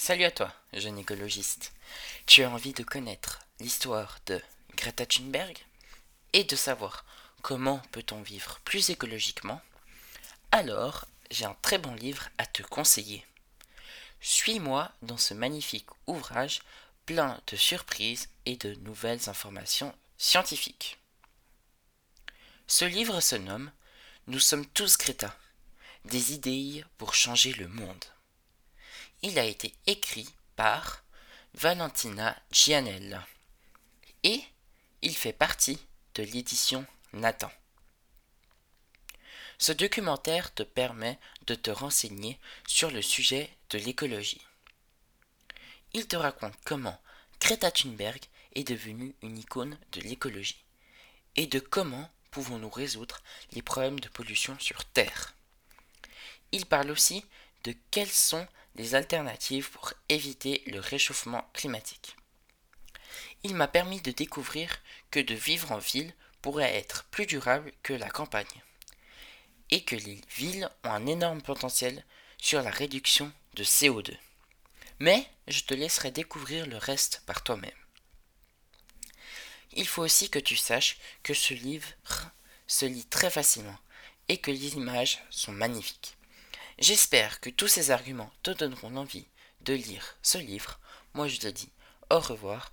Salut à toi, jeune écologiste. Tu as envie de connaître l'histoire de Greta Thunberg et de savoir comment peut-on vivre plus écologiquement? Alors, j'ai un très bon livre à te conseiller. Suis-moi dans ce magnifique ouvrage plein de surprises et de nouvelles informations scientifiques. Ce livre se nomme Nous sommes tous Greta, des idées pour changer le monde. Il a été écrit par Valentina Gianella et il fait partie de l'édition Nathan. Ce documentaire te permet de te renseigner sur le sujet de l'écologie. Il te raconte comment Greta Thunberg est devenue une icône de l'écologie et de comment pouvons-nous résoudre les problèmes de pollution sur Terre. Il parle aussi de quelles sont alternatives pour éviter le réchauffement climatique. Il m'a permis de découvrir que de vivre en ville pourrait être plus durable que la campagne et que les villes ont un énorme potentiel sur la réduction de CO2. Mais je te laisserai découvrir le reste par toi-même. Il faut aussi que tu saches que ce livre se lit très facilement et que les images sont magnifiques. J'espère que tous ces arguments te donneront envie de lire ce livre. Moi je te dis au revoir